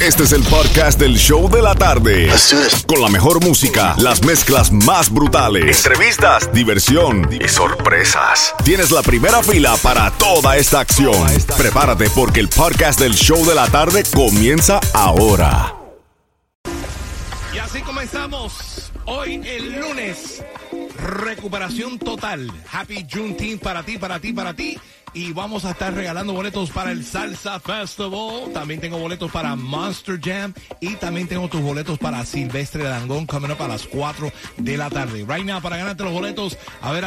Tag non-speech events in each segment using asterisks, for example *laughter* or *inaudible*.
Este es el podcast del show de la tarde. Con la mejor música, las mezclas más brutales, entrevistas, diversión y sorpresas. Tienes la primera fila para toda esta acción. Prepárate porque el podcast del show de la tarde comienza ahora. Y así comenzamos hoy el lunes. Recuperación total. Happy Juneteenth para ti, para ti, para ti. Y vamos a estar regalando boletos para el Salsa Festival. También tengo boletos para Monster Jam. Y también tengo tus boletos para Silvestre Dangón coming up a las 4 de la tarde. Right now, para ganarte los boletos, a ver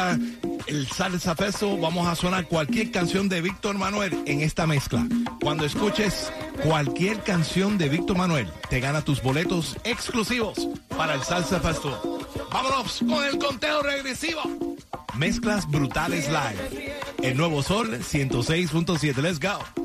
el Salsa Festival, vamos a sonar cualquier canción de Víctor Manuel en esta mezcla. Cuando escuches cualquier canción de Víctor Manuel, te gana tus boletos exclusivos para el Salsa Festival. Vámonos con el conteo regresivo. Mezclas brutales live. El nuevo Sol 106.7. Let's go.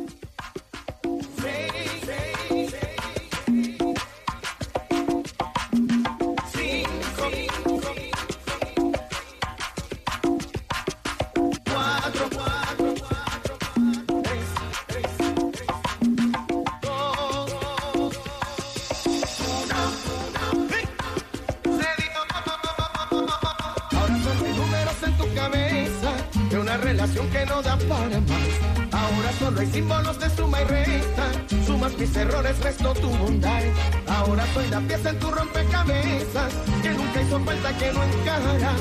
La pieza en tu rompecabezas que nunca hizo falta que no encajará.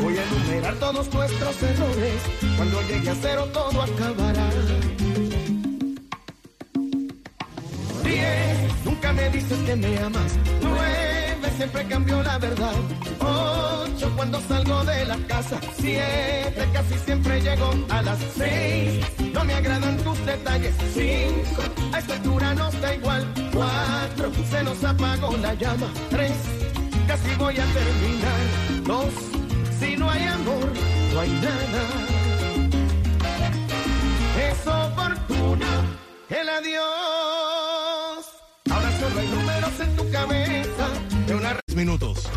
Voy a enumerar todos nuestros errores. Cuando llegue a cero todo acabará. Diez, nunca me dices que me amas. Nueve, siempre cambio la verdad. Cuando salgo de la casa. Siete, casi siempre llego a las seis. No me agradan tus detalles. Cinco, a esta altura nos da igual. Cuatro, se nos apagó la llama. Tres, casi voy a terminar. Dos, si no hay amor, no hay nada es oportuno el adiós. Ahora solo hay números en tu cabeza de una 10 minutos.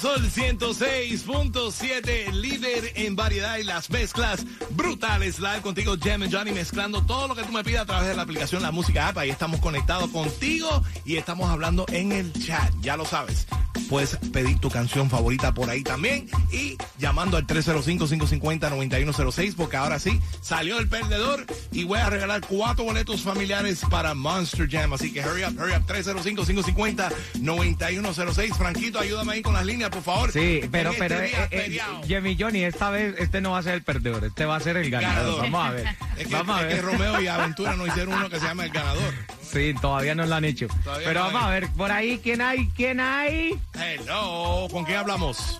Sol 106.7, líder en variedad y las mezclas brutales. Live contigo, Jam and Johnny, mezclando todo lo que tú me pidas a través de la aplicación La Música App. Ahí estamos conectados contigo y estamos hablando en el chat, ya lo sabes. Puedes pedir tu canción favorita por ahí también y llamando al 305-550-9106 porque ahora sí salió el perdedor y voy a regalar cuatro boletos familiares para Monster Jam. Así que hurry up, hurry up, 305-550-9106. Franquito, ayúdame ahí con las líneas, por favor. Sí, pero, este pero, eh, eh. Jimmy Johnny, esta vez este no va a ser el perdedor, este va a ser el ganador. Ganador. Vamos a ver. *laughs* Es que, Vamos a es que ver. Romeo y Aventura no hicieron uno que se llama El Ganador. Sí, todavía no lo han hecho. Todavía Pero no vamos hay. a ver, por ahí, ¿quién hay? ¿Quién hay? Hello, ¿con quién hablamos?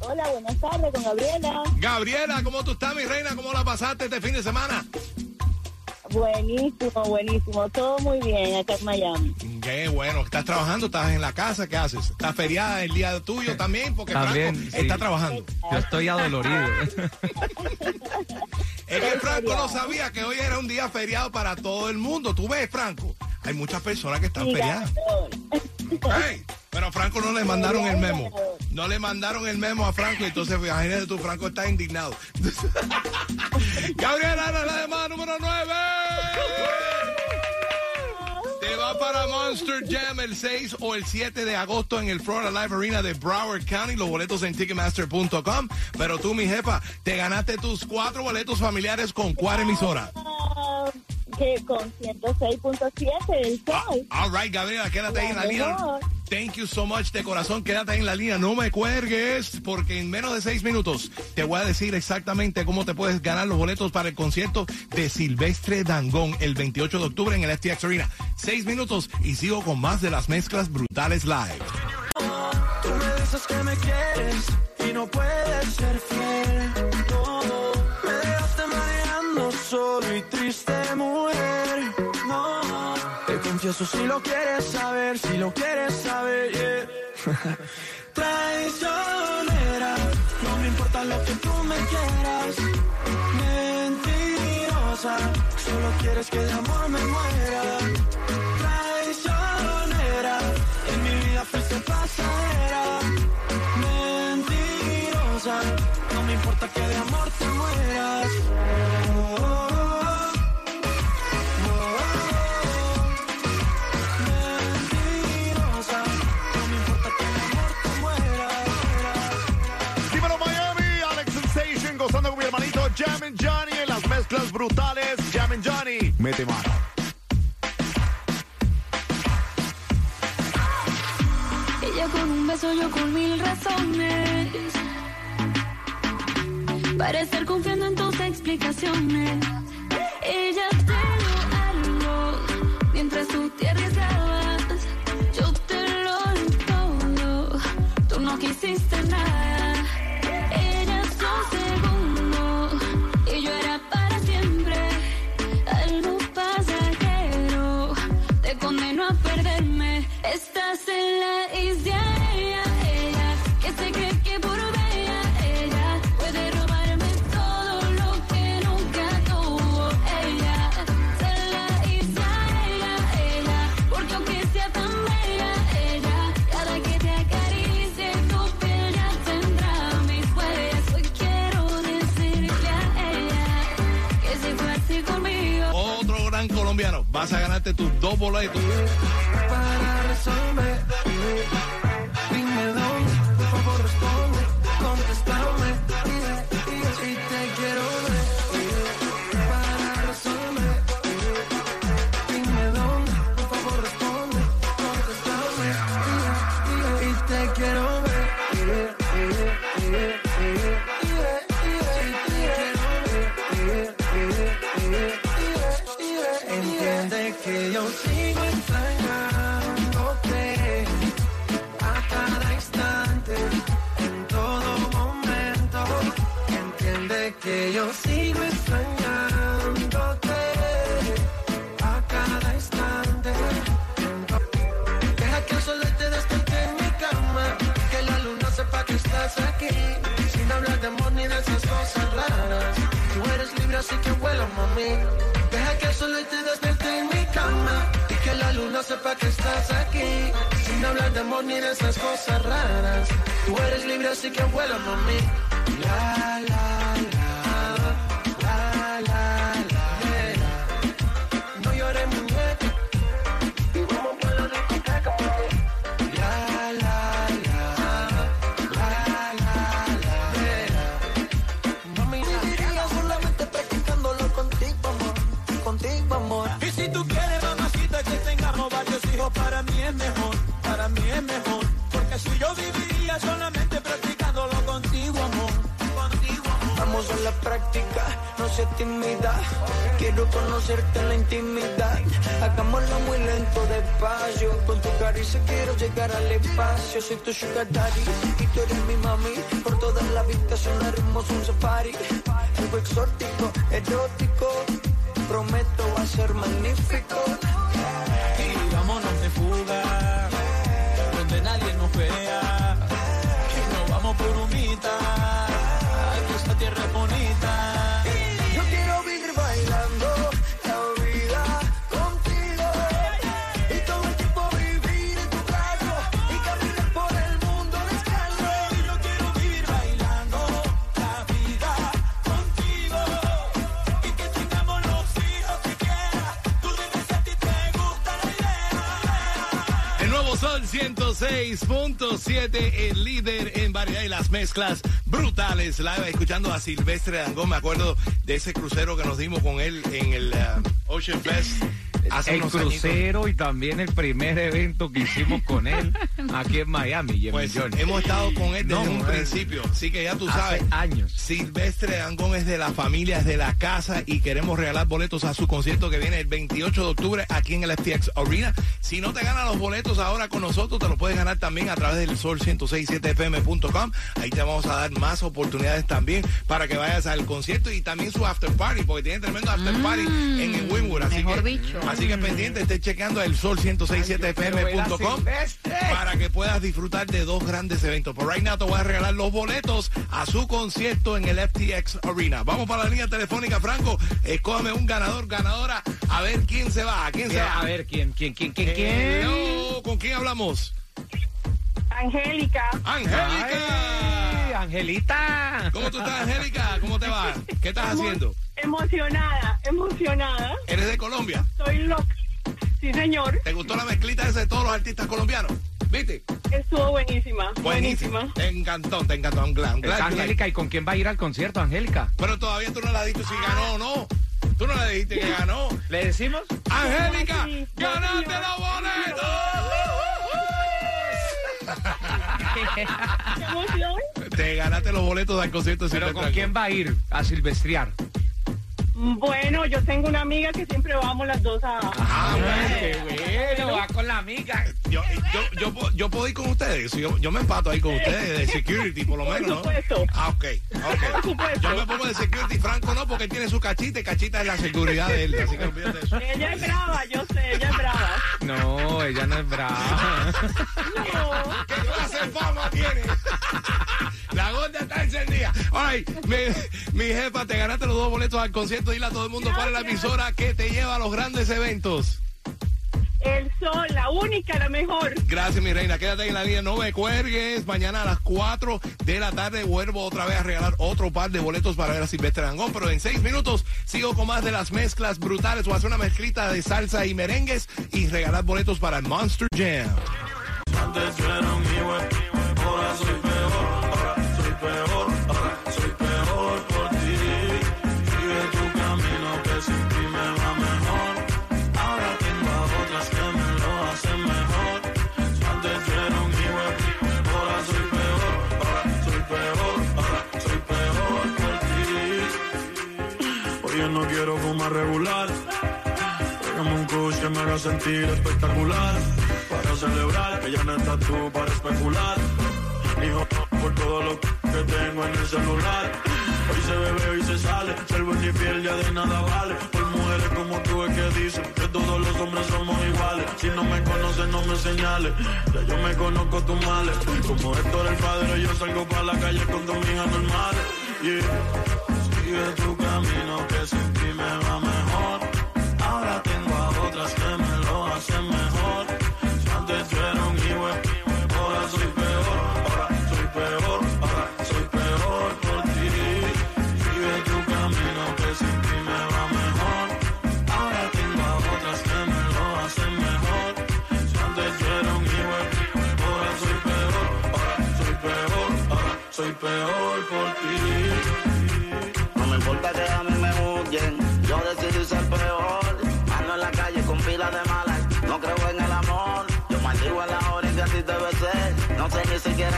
Hola, buenas tardes con Gabriela. Gabriela, ¿cómo tú estás, mi reina? ¿Cómo la pasaste este fin de semana? Buenísimo, buenísimo. Todo muy bien acá en Miami. Qué bueno. ¿Estás trabajando? ¿Estás en la casa? ¿Qué haces? ¿Estás feriada el día tuyo *laughs* también? Porque También, Franco sí. está trabajando. Yo estoy adolorido. *laughs* Es que Franco no sabía que hoy era un día feriado para todo el mundo. Tú ves, Franco. hay muchas personas que están. Ey, pero a Franco no le mandaron el memo. No le mandaron el memo a Franco, entonces imagínate tú, Franco está indignado. *laughs* Gabriela, la demanda número 9. Te va para Monster Jam el 6 o el 7 de agosto en el Florida Live Arena de Broward County. Los boletos en Ticketmaster.com. Pero tú, mi jefa, te ganaste tus cuatro boletos familiares con cuál emisora. Ah, que con 106.7 del sol. All right, Gabriela, quédate ahí en La línea. Thank you so much de corazón. Quédate en la línea. No me cuelgues porque en menos de seis minutos te voy a decir exactamente cómo te puedes ganar los boletos para el concierto de Silvestre Dangón el 28 de octubre en el FTX Arena. Seis minutos y sigo con más de las mezclas brutales live. Confieso si lo quieres saber, si lo quieres saber, yeah. *laughs* Traicionera, no me importa lo que tú me quieras. Mentirosa, solo quieres que de amor me muera. Brutales. And Johnny, mete mano. Ella con un beso, yo con mil razones. Para estar confiando en tus explicaciones. Ella te dio algo mientras tú te arriesgabas. Yo te lo todo. Tú no quisiste nada. Vas a ganarte tus dos boletos. para resolver. Dime dónde, por favor responde, contéstame. Así que vuela mami. Deja que el sol te despierte en mi cama y que la luna sepa que estás aquí, sin hablar de amor ni de esas cosas raras. Tú eres libre así que vuela mami. La la es mejor, para mí es mejor. Porque si yo viviría solamente practicándolo contigo, amor, contigo, amor. Vamos a la práctica, no se tímida. Quiero conocerte en la intimidad. Hagámoslo muy lento, despacio. Con tu caricia quiero llegar al espacio. Soy tu sugar daddy y tú eres mi mami. Por toda la habitación haremos un safari. Algo exótico, erótico. Prometo va a ser magnífico. Sol 106.7, el líder en variedad y las mezclas brutales. Live escuchando a Silvestre Dangón. Me acuerdo de ese crucero que nos dimos con él en el uh, Ocean Fest. Hace el unos crucero y también el primer evento que hicimos con él *laughs* aquí en Miami. Jimmy Pues Johnny. hemos estado con él desde No, un eh, principio, así que ya tú hace sabes. años. Silvestre Dangón es de la familia, es de la casa y queremos regalar boletos a su concierto que viene el 28 de octubre aquí en el FTX Arena. Si no te ganas los boletos ahora con nosotros, te los puedes ganar también a través del sol 1067fm.com. Ahí te vamos a dar más oportunidades también para que vayas al concierto y también su after party, porque tiene tremendo after party en el Winwood. Así mejor que. Así que pendiente, esté chequeando el sol 1067fm.com para que puedas disfrutar de dos grandes eventos. Por right now te voy a regalar los boletos a su concierto en el FTX Arena. Vamos para la línea telefónica, Franco. Escógeme un ganador, ganadora. A ver quién se va. ¿A quién se va? A ver, ¿quién, quién, quién, quién, quién? Hello, ¿Con quién hablamos? Angélica, Angélica. Angelita. ¿Cómo tú estás, Angélica? ¿Cómo te va? ¿Qué estás haciendo? emocionada, emocionada. ¿Eres de Colombia? Soy loca. Sí, señor. ¿Te gustó la mezclita esa de todos los artistas colombianos? ¿Viste? Estuvo buenísima. Buenísima. Te encantó, te encantó. Angélica, ¿y con quién va a ir al concierto, Angélica? Pero todavía tú no le has dicho si ganó o no. Tú no le dijiste que ganó. ¿Le decimos? Angélica, Sí, ganaste sí, los boletos. *laughs* ¡Qué emoción! Te ganaste los boletos al concierto de ¿Pero con quién va a ir a silvestrear? Bueno, yo tengo una amiga que siempre vamos las dos a... Ah, bueno. qué bueno, va con la amiga. Yo, yo, yo, puedo- yo puedo ir con ustedes. Yo, yo me empato ahí con ustedes de security, por lo Por menos, ¿no? supuesto. Ah, ok, ok. Por supuesto. Yo me pongo de security, Franco no, porque él tiene su cachita y cachita es la seguridad de él. Así que olvídate de eso. Ella es brava, yo sé, ella es brava. No, ella no es brava. No. ¿Qué clase de fama tiene? La gorda está encendida. Right, mi, mi jefa, te ganaste los dos boletos al concierto. Dile a todo el mundo cuál es la emisora que te lleva a los grandes eventos. El sol, la única, la mejor. Gracias, mi reina. Quédate en la línea. No me cuelgues. Mañana a las 4 de la tarde vuelvo otra vez a regalar otro par de boletos para ver a Silvestre Dangón. Pero en seis minutos sigo con más de las mezclas brutales. Voy hacer una mezclita de salsa y merengues y regalar boletos para el Monster Jam. Antes quiero fumar regular. Tráigame un kush que me haga sentir espectacular. Para celebrar que ya no estás tú para especular. Hijo, por todo lo que tengo en el celular. Hoy se bebe, hoy se sale. Ser buen y fiel ya de nada vale. Por mujeres como tú es que dicen que todos los hombres somos iguales. Si no me conoces, no me señales. Ya yo me conozco tus males. Como Héctor el padre, yo salgo para la calle con dos hijas normales. Yeah. Sigue tu camino que sin ti me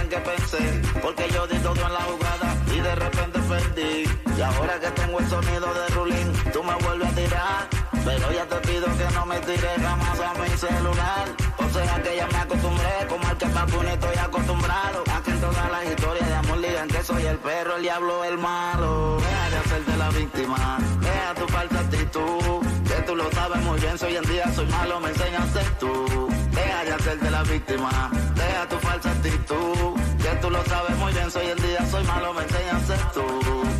qué pensé. Porque yo di todo en la jugada y de repente perdí. Y ahora que tengo el sonido de Rulín, tú me vuelves a tirar. Pero ya te pido que no me tires jamás a mi celular. O sea que ya me acostumbré, como al que ni estoy acostumbrado. A que en todas las historias de amor digan que soy el perro, el diablo, el malo. Deja de hacerte la víctima, deja tu falsa actitud. Que tú lo sabes muy bien, si hoy en día soy malo, me enseñas a ser tú. Deja de hacerte la víctima, deja tu falsa actitud. Que tú lo sabes muy bien, si hoy en día soy malo, me enseñas a ser tú.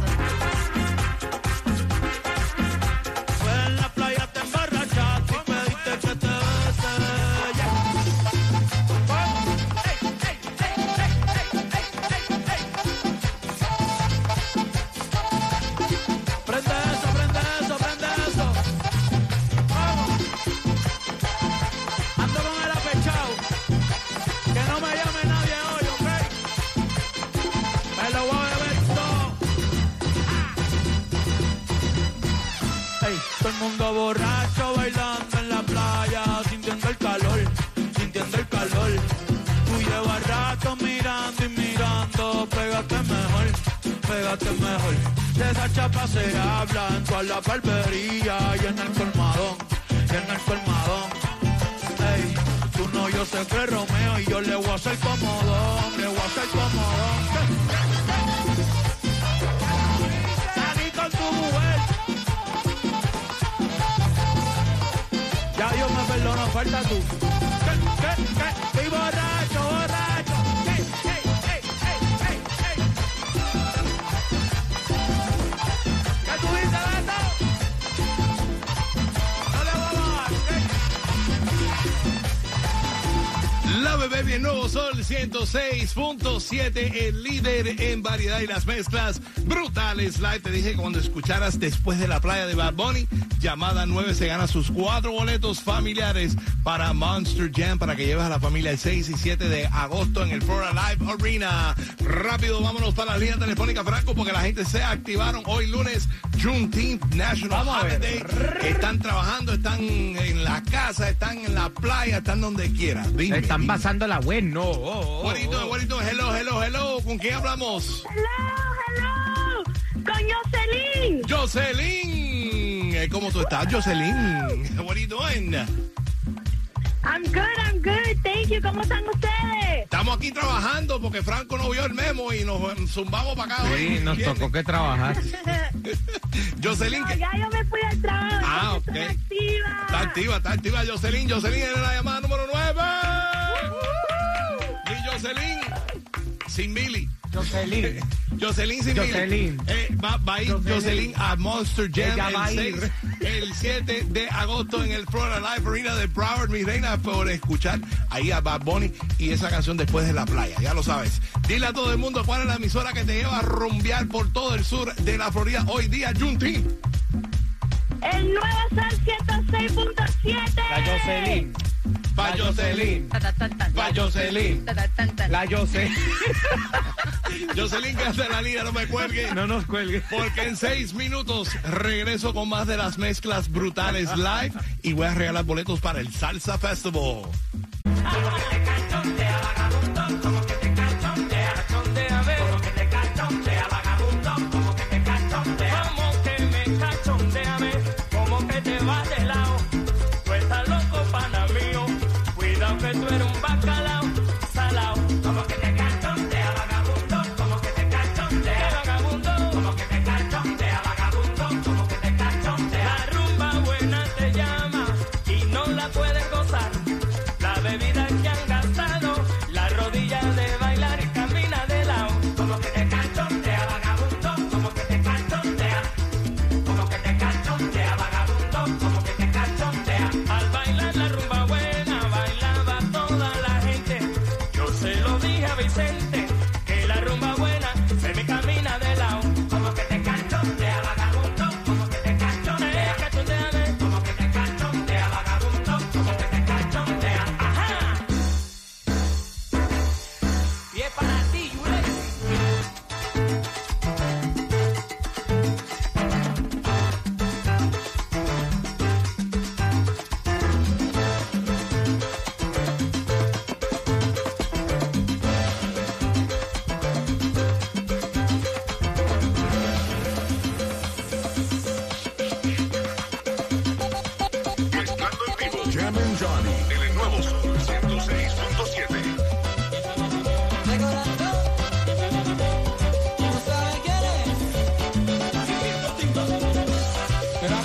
Chapa se habla en la barbería y en el colmadón, y en el colmadón. Ey, tú no, yo sé que Romeo y yo le voy a hacer comodón, le voy a hacer comodón. Salí con tu mujer. Ya Dios me perdona, falta tú. ¿Qué, qué, qué? Borracho, bebé bien nuevo Sol 106.7, el líder en variedad y las mezclas brutales. Live, te dije cuando escucharas después de la playa de Bad Bunny, llamada 9 se gana sus cuatro boletos familiares para Monster Jam para que lleves a la familia el 6 y 7 de agosto en el Florida Live Arena. Rápido, vámonos para la línea telefónica, Franco, porque la gente se activaron hoy lunes, Juneteenth National Vamos. Holiday. Están trabajando, están en la casa, están en la playa, están donde quiera. Dime, Están dime. pasando la bueno. Oh, oh, Bonito, oh. bonito, hello, hello, hello. ¿Con quién hablamos? Hello, hello. Con Jocelyn. Jocelyn. Eh, ¿Cómo tú estás, Jocelyn? What are you doing? I'm good, I'm good. Thank you. ¿Cómo están ustedes? Estamos aquí trabajando porque Franco no vio el memo y nos eh, zumbamos para acá. Sí, hoy. nos tocó que trabajar. *laughs* Jocelyn, No, ya yo me fui al trabajo. Ah, ok. activa. está activa, está activa Jocelyn. Jocelyn en la llamada número 9. Y Jocelyn sin Billy. Jocelyn. *laughs* Jocelyn sin Jocelyn. Eh, va, va a ir Jocelyn. Jocelyn. a Monster Jam Ella va a el, ir. 6, el 7 de agosto en el Florida Live Arena de Broward, mi reina, por escuchar ahí a Bad Bunny y esa canción después de la playa. Ya lo sabes. Dile a todo el mundo cuál es la emisora que te lleva a rumbear por todo el sur de la Florida hoy día, Juneteenth. El nuevo Sol 106.7. La Jocelyn. Pa' Jocelyn. Pa' Jocelyn. La Jocelyn. *laughs* Jocelyn, que hace la línea, no me cuelgue. No nos cuelgue. Porque en seis minutos regreso con más de las mezclas brutales live y voy a regalar boletos para el Salsa Festival.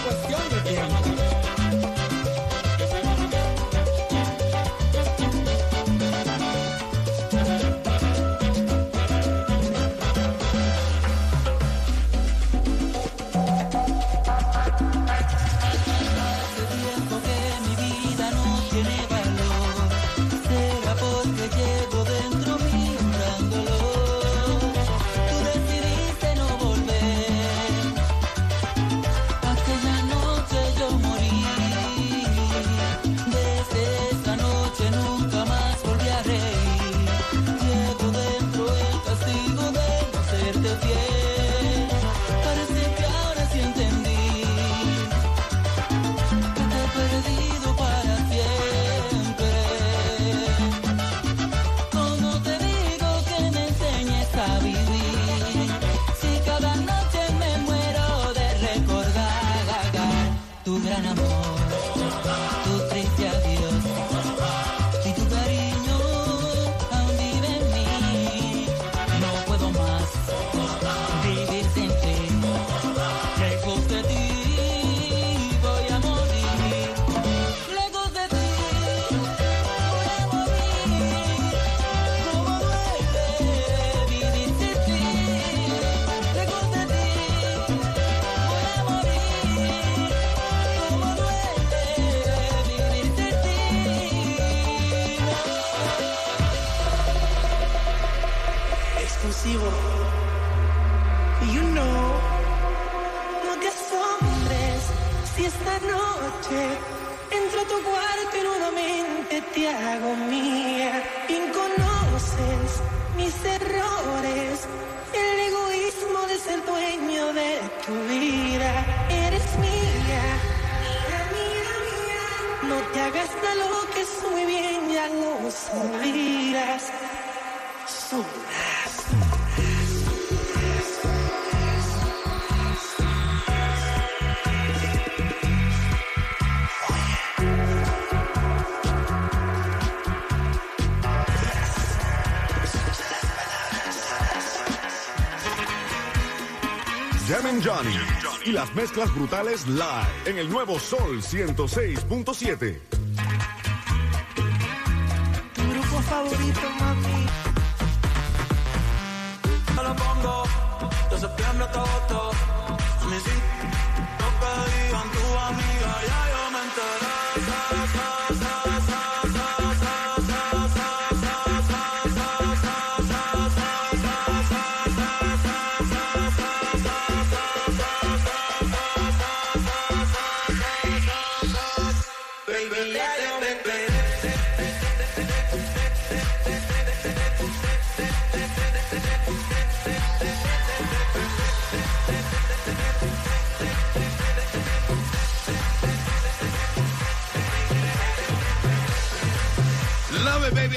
Cuestión Jam Johnny y las mezclas brutales live en el nuevo Sol 106.7. Tu grupo favorito, mami. Te lo pongo de septiembre hasta agosto. A mí sí, lo que digan tu amiga, ya yo me enteré.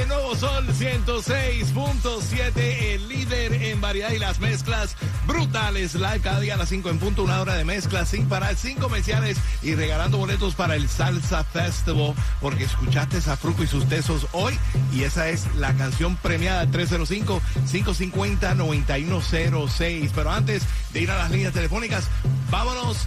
Nuevo Sol 106.7, el líder en variedad y las mezclas brutales. Live cada día a las 5 en punto, una hora de mezclas sin parar, sin comerciales y regalando boletos para el Salsa Festival, porque escuchaste a Fruco y sus tesos hoy y esa es la canción premiada 305-550-9106. Pero antes de ir a las líneas telefónicas, vámonos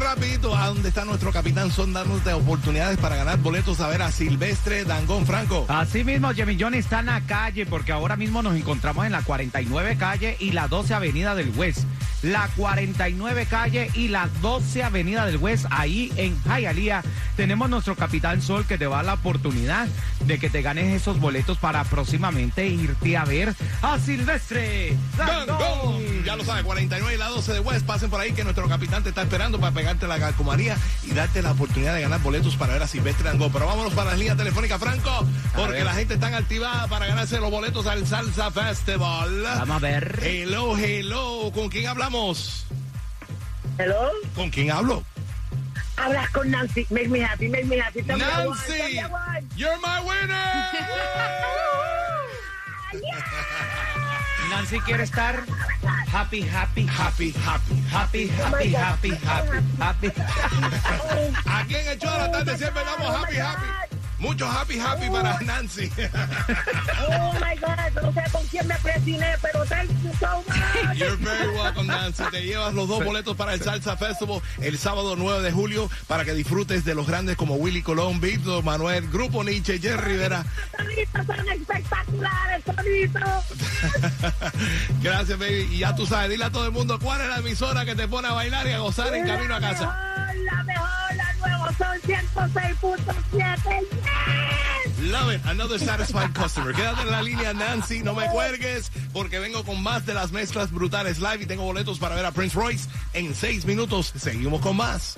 rapidito a donde está nuestro capitán Son dándote oportunidades para ganar boletos a ver a Silvestre Dangón Franco. Así mismo, Jimmy John está en la calle porque ahora mismo nos encontramos en la 49 calle y la 12 avenida del West. La 49 calle y la 12 avenida del West, ahí en Hialeah, tenemos nuestro Capitán Sol que te va a la oportunidad de que te ganes esos boletos para próximamente irte a ver a Silvestre Dangón. Ya lo sabes, 49 y la 12 de West. Pasen por ahí que nuestro capitán te está esperando para pegarte la calcomanía y darte la oportunidad de ganar boletos para ver a Silvestre Dangón. Pero vámonos para las líneas telefónicas, Franco, porque la gente está activada para ganarse los boletos al Salsa Festival. Vamos a ver. Hello, hello. ¿Con quién hablamos? Hello, ¿Con quién hablo? hablas con Nancy. Make me happy, make me happy. Tell Nancy, me you're my winner. *laughs* Nancy quiere estar happy, happy, Happy, happy. happy, happy, happy, happy, happy. Aquí en el show de la tarde siempre damos happy, happy. Mucho happy, happy para Nancy. *laughs* Oh my God, no sé con quién me presiné, pero thank you so much. You're very welcome, Nancy. Te llevas los dos boletos para el Salsa Festival el sábado 9 de julio para que disfrutes de los grandes como Willy Colón, Víctor Manuel, Grupo Nietzsche, Jerry Rivera. Toditos son espectaculares, toditos. *laughs* Gracias, baby. Y ya tú sabes, dile a todo el mundo cuál es la emisora que te pone a bailar y a gozar en camino a casa. Son 106.7. Yes. Love it. Another satisfied customer. Quédate en la línea, Nancy. No me cuelgues porque vengo con más de las mezclas brutales live y tengo boletos para ver a Prince Royce en seis minutos. Seguimos con más.